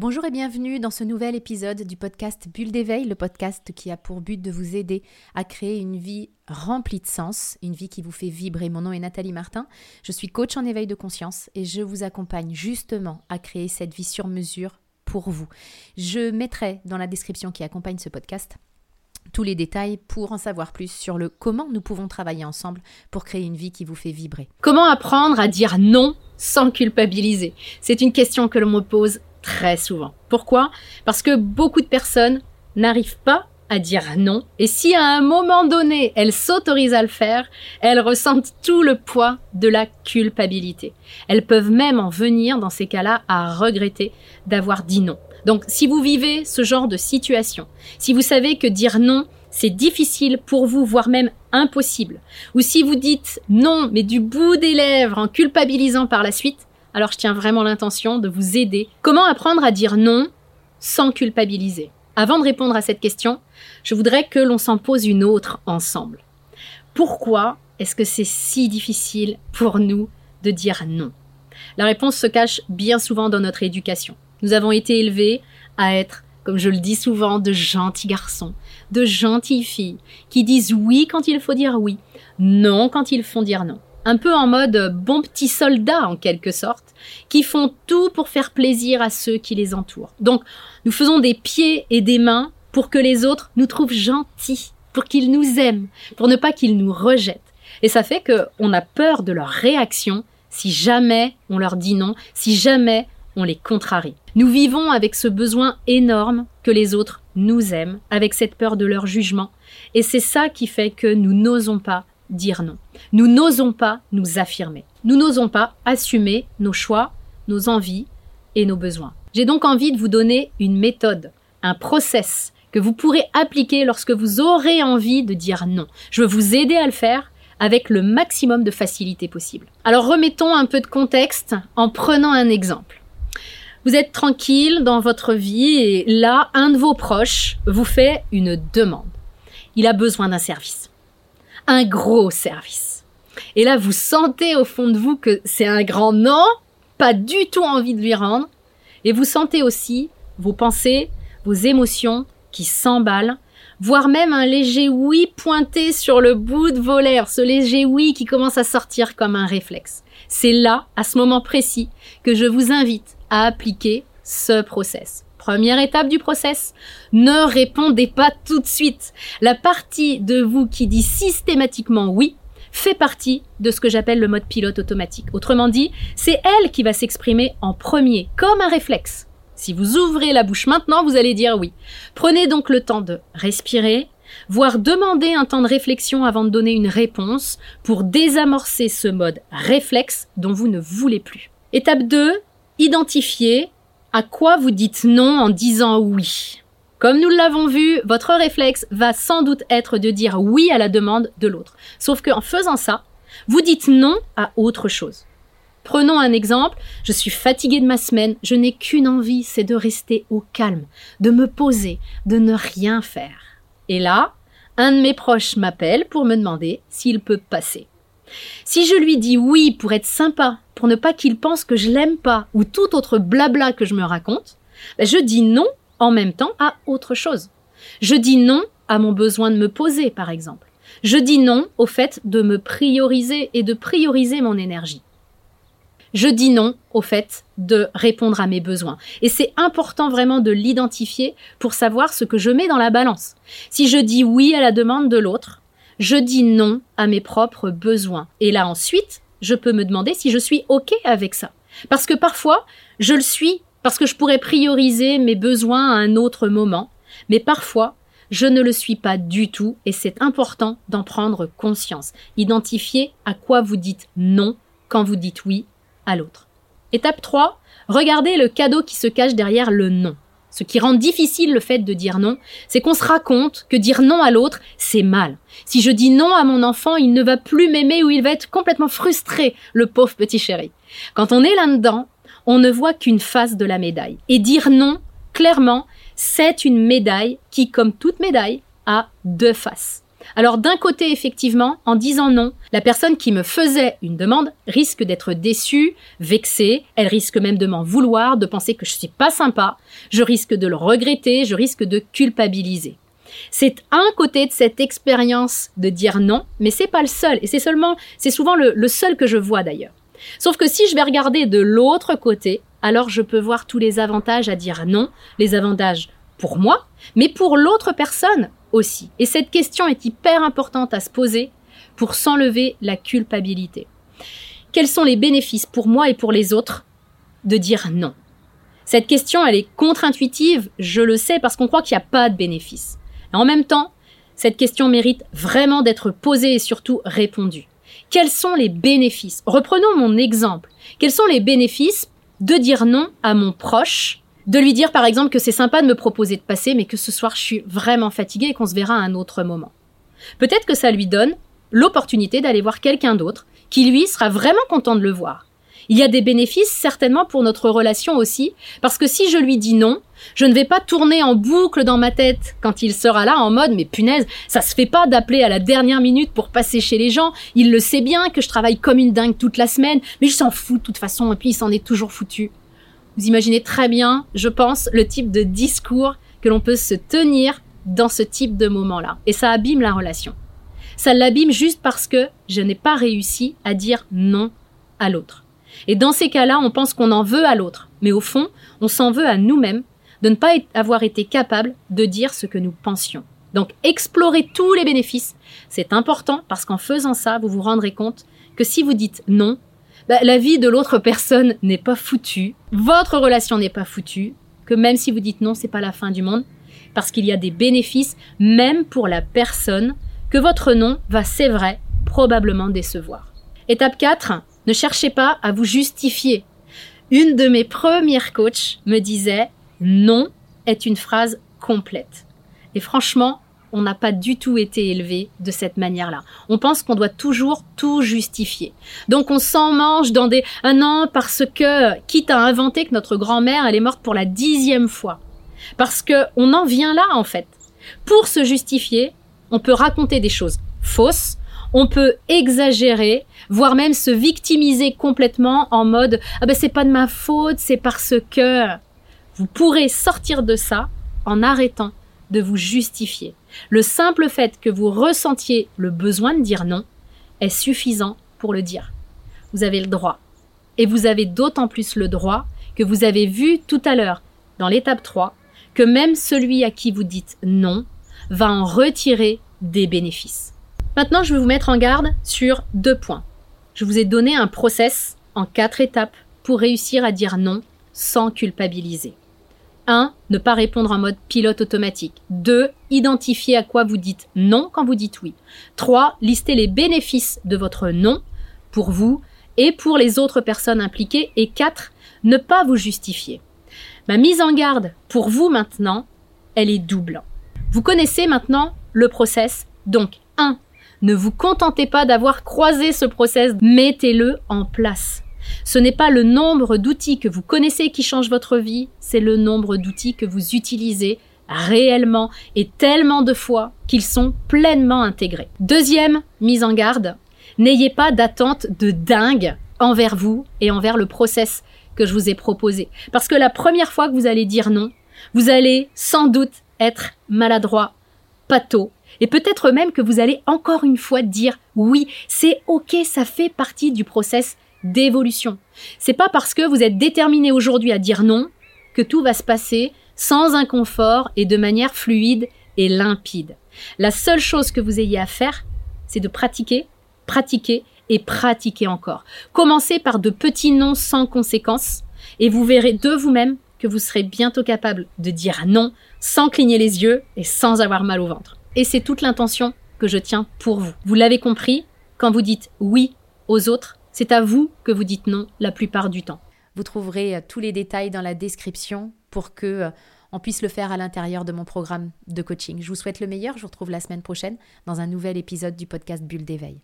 Bonjour et bienvenue dans ce nouvel épisode du podcast Bulle d'éveil, le podcast qui a pour but de vous aider à créer une vie remplie de sens, une vie qui vous fait vibrer. Mon nom est Nathalie Martin, je suis coach en éveil de conscience et je vous accompagne justement à créer cette vie sur mesure pour vous. Je mettrai dans la description qui accompagne ce podcast tous les détails pour en savoir plus sur le comment nous pouvons travailler ensemble pour créer une vie qui vous fait vibrer. Comment apprendre à dire non sans culpabiliser? C'est une question que l'on me pose très souvent. Pourquoi? Parce que beaucoup de personnes n'arrivent pas à dire non, et si à un moment donné elles s'autorisent à le faire, elles ressentent tout le poids de la culpabilité. Elles peuvent même en venir, dans ces cas-là, à regretter d'avoir dit non. Donc si vous vivez ce genre de situation, si vous savez que dire non, c'est difficile pour vous, voire même impossible, ou si vous dites non, mais du bout des lèvres, en culpabilisant par la suite, alors je tiens vraiment l'intention de vous aider. Comment apprendre à dire non sans culpabiliser? Avant de répondre à cette question, je voudrais que l'on s'en pose une autre ensemble. Pourquoi est-ce que c'est si difficile pour nous de dire non? La réponse se cache bien souvent dans notre éducation. Nous avons été élevés à être, comme je le dis souvent, de gentils garçons, de gentilles filles, qui disent oui quand il faut dire oui, non quand il faut dire non un peu en mode bon petit soldat en quelque sorte, qui font tout pour faire plaisir à ceux qui les entourent. Donc, nous faisons des pieds et des mains pour que les autres nous trouvent gentils, pour qu'ils nous aiment, pour ne pas qu'ils nous rejettent. Et ça fait qu'on a peur de leur réaction si jamais on leur dit non, si jamais on les contrarie. Nous vivons avec ce besoin énorme que les autres nous aiment, avec cette peur de leur jugement. Et c'est ça qui fait que nous n'osons pas dire non. Nous n'osons pas nous affirmer. Nous n'osons pas assumer nos choix, nos envies et nos besoins. J'ai donc envie de vous donner une méthode, un process que vous pourrez appliquer lorsque vous aurez envie de dire non. Je veux vous aider à le faire avec le maximum de facilité possible. Alors remettons un peu de contexte en prenant un exemple. Vous êtes tranquille dans votre vie et là, un de vos proches vous fait une demande. Il a besoin d'un service un gros service. Et là, vous sentez au fond de vous que c'est un grand non, pas du tout envie de lui rendre, et vous sentez aussi vos pensées, vos émotions qui s'emballent, voire même un léger oui pointé sur le bout de vos lèvres, ce léger oui qui commence à sortir comme un réflexe. C'est là, à ce moment précis, que je vous invite à appliquer ce process. Première étape du process, ne répondez pas tout de suite. La partie de vous qui dit systématiquement oui fait partie de ce que j'appelle le mode pilote automatique. Autrement dit, c'est elle qui va s'exprimer en premier, comme un réflexe. Si vous ouvrez la bouche maintenant, vous allez dire oui. Prenez donc le temps de respirer, voire demander un temps de réflexion avant de donner une réponse pour désamorcer ce mode réflexe dont vous ne voulez plus. Étape 2, identifier à quoi vous dites non en disant oui? Comme nous l'avons vu, votre réflexe va sans doute être de dire oui à la demande de l'autre. Sauf qu'en faisant ça, vous dites non à autre chose. Prenons un exemple, je suis fatiguée de ma semaine, je n'ai qu'une envie, c'est de rester au calme, de me poser, de ne rien faire. Et là, un de mes proches m'appelle pour me demander s'il peut passer. Si je lui dis oui pour être sympa, pour ne pas qu'il pense que je l'aime pas, ou tout autre blabla que je me raconte, ben, je dis non en même temps à autre chose. Je dis non à mon besoin de me poser, par exemple. Je dis non au fait de me prioriser et de prioriser mon énergie. Je dis non au fait de répondre à mes besoins. Et c'est important vraiment de l'identifier pour savoir ce que je mets dans la balance. Si je dis oui à la demande de l'autre, je dis non à mes propres besoins. Et là ensuite, je peux me demander si je suis OK avec ça. Parce que parfois, je le suis parce que je pourrais prioriser mes besoins à un autre moment, mais parfois, je ne le suis pas du tout et c'est important d'en prendre conscience. Identifier à quoi vous dites non quand vous dites oui à l'autre. Étape 3, regardez le cadeau qui se cache derrière le non. Ce qui rend difficile le fait de dire non, c'est qu'on se raconte que dire non à l'autre, c'est mal. Si je dis non à mon enfant, il ne va plus m'aimer ou il va être complètement frustré, le pauvre petit chéri. Quand on est là-dedans, on ne voit qu'une face de la médaille. Et dire non, clairement, c'est une médaille qui, comme toute médaille, a deux faces. Alors d'un côté, effectivement, en disant non, la personne qui me faisait une demande risque d'être déçue, vexée, elle risque même de m'en vouloir, de penser que je suis pas sympa, je risque de le regretter, je risque de culpabiliser. C'est un côté de cette expérience de dire non, mais c'est pas le seul, et c'est seulement, c'est souvent le, le seul que je vois d'ailleurs. Sauf que si je vais regarder de l'autre côté, alors je peux voir tous les avantages à dire non, les avantages pour moi, mais pour l'autre personne aussi. Et cette question est hyper importante à se poser pour s'enlever la culpabilité. Quels sont les bénéfices pour moi et pour les autres de dire non? Cette question, elle est contre-intuitive, je le sais, parce qu'on croit qu'il n'y a pas de bénéfices. en même temps, cette question mérite vraiment d'être posée et surtout répondue. Quels sont les bénéfices? Reprenons mon exemple. Quels sont les bénéfices de dire non à mon proche de lui dire par exemple que c'est sympa de me proposer de passer, mais que ce soir je suis vraiment fatiguée et qu'on se verra à un autre moment. Peut-être que ça lui donne l'opportunité d'aller voir quelqu'un d'autre qui lui sera vraiment content de le voir. Il y a des bénéfices certainement pour notre relation aussi, parce que si je lui dis non, je ne vais pas tourner en boucle dans ma tête quand il sera là en mode mais punaise, ça se fait pas d'appeler à la dernière minute pour passer chez les gens, il le sait bien que je travaille comme une dingue toute la semaine, mais je s'en fous de toute façon et puis il s'en est toujours foutu. Vous imaginez très bien, je pense, le type de discours que l'on peut se tenir dans ce type de moment-là. Et ça abîme la relation. Ça l'abîme juste parce que je n'ai pas réussi à dire non à l'autre. Et dans ces cas-là, on pense qu'on en veut à l'autre. Mais au fond, on s'en veut à nous-mêmes de ne pas avoir été capable de dire ce que nous pensions. Donc explorer tous les bénéfices, c'est important parce qu'en faisant ça, vous vous rendrez compte que si vous dites non, bah, la vie de l'autre personne n'est pas foutue, votre relation n'est pas foutue, que même si vous dites non, c'est pas la fin du monde, parce qu'il y a des bénéfices, même pour la personne, que votre non va, c'est vrai, probablement décevoir. Étape 4, ne cherchez pas à vous justifier. Une de mes premières coachs me disait non est une phrase complète. Et franchement, on n'a pas du tout été élevé de cette manière-là. On pense qu'on doit toujours tout justifier. Donc on s'en mange dans des un an parce que quitte à inventer que notre grand-mère elle est morte pour la dixième fois. Parce que on en vient là en fait. Pour se justifier, on peut raconter des choses fausses, on peut exagérer, voire même se victimiser complètement en mode ah ben c'est pas de ma faute, c'est parce que vous pourrez sortir de ça en arrêtant de vous justifier. Le simple fait que vous ressentiez le besoin de dire non est suffisant pour le dire. Vous avez le droit. Et vous avez d'autant plus le droit que vous avez vu tout à l'heure, dans l'étape 3, que même celui à qui vous dites non va en retirer des bénéfices. Maintenant, je vais vous mettre en garde sur deux points. Je vous ai donné un process en quatre étapes pour réussir à dire non sans culpabiliser. 1. Ne pas répondre en mode pilote automatique. 2. Identifier à quoi vous dites non quand vous dites oui. 3. Lister les bénéfices de votre non pour vous et pour les autres personnes impliquées. Et 4. Ne pas vous justifier. Ma mise en garde pour vous maintenant, elle est double. Vous connaissez maintenant le process. Donc 1. Ne vous contentez pas d'avoir croisé ce process, mettez-le en place. Ce n'est pas le nombre d'outils que vous connaissez qui change votre vie, c'est le nombre d'outils que vous utilisez réellement et tellement de fois qu'ils sont pleinement intégrés. Deuxième mise en garde, n'ayez pas d'attente de dingue envers vous et envers le process que je vous ai proposé. Parce que la première fois que vous allez dire non, vous allez sans doute être maladroit, pâteau, et peut-être même que vous allez encore une fois dire oui, c'est ok, ça fait partie du process d'évolution. C'est pas parce que vous êtes déterminé aujourd'hui à dire non que tout va se passer sans inconfort et de manière fluide et limpide. La seule chose que vous ayez à faire, c'est de pratiquer, pratiquer et pratiquer encore. Commencez par de petits noms sans conséquence et vous verrez de vous-même que vous serez bientôt capable de dire non sans cligner les yeux et sans avoir mal au ventre. Et c'est toute l'intention que je tiens pour vous. Vous l'avez compris, quand vous dites oui aux autres, c'est à vous que vous dites non la plupart du temps. Vous trouverez euh, tous les détails dans la description pour que euh, on puisse le faire à l'intérieur de mon programme de coaching. Je vous souhaite le meilleur. Je vous retrouve la semaine prochaine dans un nouvel épisode du podcast Bulle d'éveil.